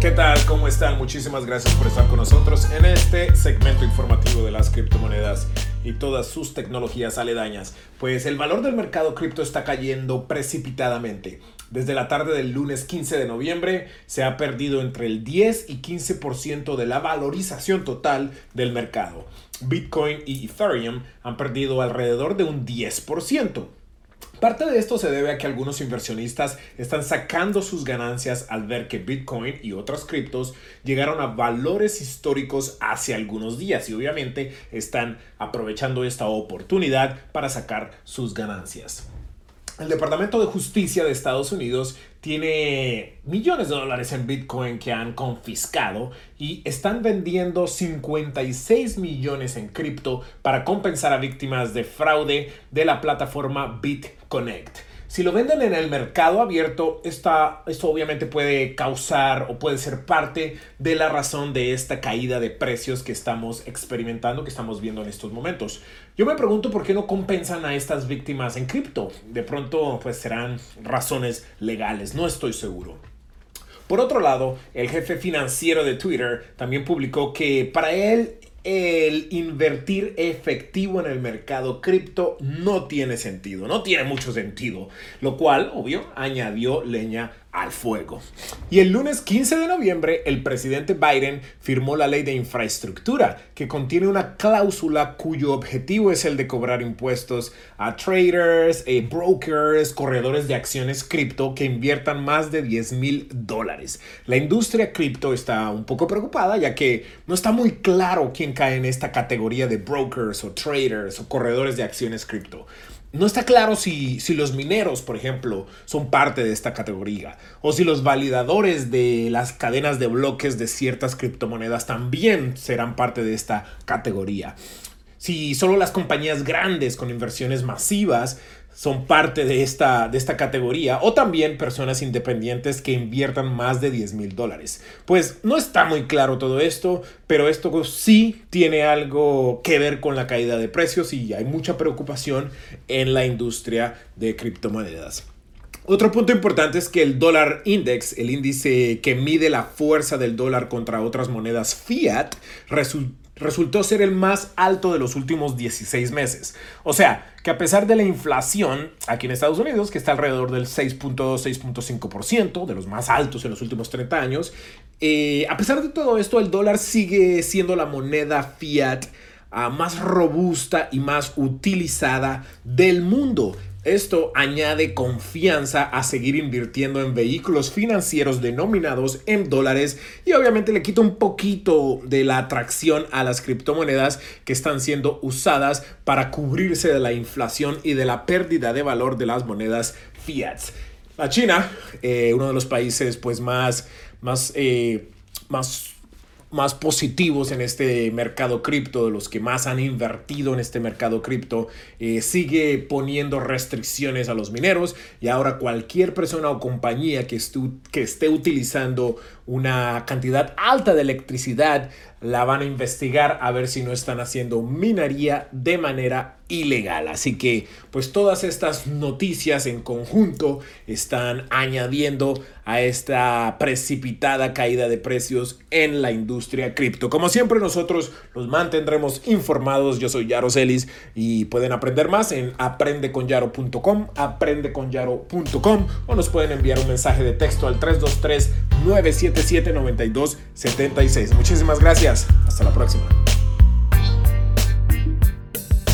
¿Qué tal? ¿Cómo están? Muchísimas gracias por estar con nosotros en este segmento informativo de las criptomonedas y todas sus tecnologías aledañas. Pues el valor del mercado cripto está cayendo precipitadamente. Desde la tarde del lunes 15 de noviembre se ha perdido entre el 10 y 15% de la valorización total del mercado. Bitcoin y Ethereum han perdido alrededor de un 10%. Parte de esto se debe a que algunos inversionistas están sacando sus ganancias al ver que Bitcoin y otras criptos llegaron a valores históricos hace algunos días y obviamente están aprovechando esta oportunidad para sacar sus ganancias. El Departamento de Justicia de Estados Unidos tiene millones de dólares en Bitcoin que han confiscado y están vendiendo 56 millones en cripto para compensar a víctimas de fraude de la plataforma BitConnect. Si lo venden en el mercado abierto, esto obviamente puede causar o puede ser parte de la razón de esta caída de precios que estamos experimentando, que estamos viendo en estos momentos. Yo me pregunto por qué no compensan a estas víctimas en cripto. De pronto, pues serán razones legales, no estoy seguro. Por otro lado, el jefe financiero de Twitter también publicó que para él el invertir efectivo en el mercado cripto no tiene sentido, no tiene mucho sentido, lo cual, obvio, añadió leña al fuego. Y el lunes 15 de noviembre, el presidente Biden firmó la ley de infraestructura, que contiene una cláusula cuyo objetivo es el de cobrar impuestos a traders, eh, brokers, corredores de acciones cripto que inviertan más de 10 mil dólares. La industria cripto está un poco preocupada, ya que no está muy claro quién cae en esta categoría de brokers o traders o corredores de acciones cripto. No está claro si, si, los mineros, por ejemplo, son parte de esta categoría, o si los validadores de las cadenas de bloques de ciertas criptomonedas también serán parte de esta categoría. Si solo las compañías grandes con inversiones masivas son parte de esta, de esta categoría o también personas independientes que inviertan más de 10 mil dólares. Pues no está muy claro todo esto, pero esto sí tiene algo que ver con la caída de precios y hay mucha preocupación en la industria de criptomonedas. Otro punto importante es que el dólar index, el índice que mide la fuerza del dólar contra otras monedas fiat, resultó resultó ser el más alto de los últimos 16 meses. O sea, que a pesar de la inflación aquí en Estados Unidos, que está alrededor del 6.6.5%, de los más altos en los últimos 30 años, eh, a pesar de todo esto, el dólar sigue siendo la moneda fiat ah, más robusta y más utilizada del mundo. Esto añade confianza a seguir invirtiendo en vehículos financieros denominados en dólares y obviamente le quita un poquito de la atracción a las criptomonedas que están siendo usadas para cubrirse de la inflación y de la pérdida de valor de las monedas fiat. La China, eh, uno de los países pues más, más, eh, más más positivos en este mercado cripto, de los que más han invertido en este mercado cripto, eh, sigue poniendo restricciones a los mineros y ahora cualquier persona o compañía que, que esté utilizando una cantidad alta de electricidad la van a investigar a ver si no están haciendo minería de manera ilegal. Así que pues todas estas noticias en conjunto están añadiendo a esta precipitada caída de precios en la industria cripto. Como siempre nosotros los mantendremos informados. Yo soy Yaro Celis y pueden aprender más en aprendeconyaro.com, aprendeconyaro.com o nos pueden enviar un mensaje de texto al 323 977 9276. Muchísimas gracias. Hasta la próxima.